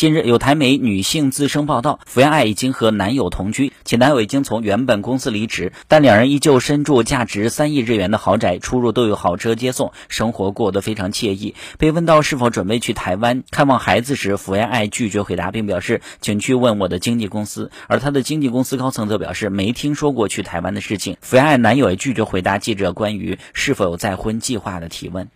近日，有台媒女性自身报道，福原爱已经和男友同居，且男友已经从原本公司离职，但两人依旧身住价值三亿日元的豪宅，出入都有豪车接送，生活过得非常惬意。被问到是否准备去台湾看望孩子时，福原爱拒绝回答，并表示请去问我的经纪公司。而她的经纪公司高层则表示没听说过去台湾的事情。福原爱男友也拒绝回答记者关于是否有再婚计划的提问。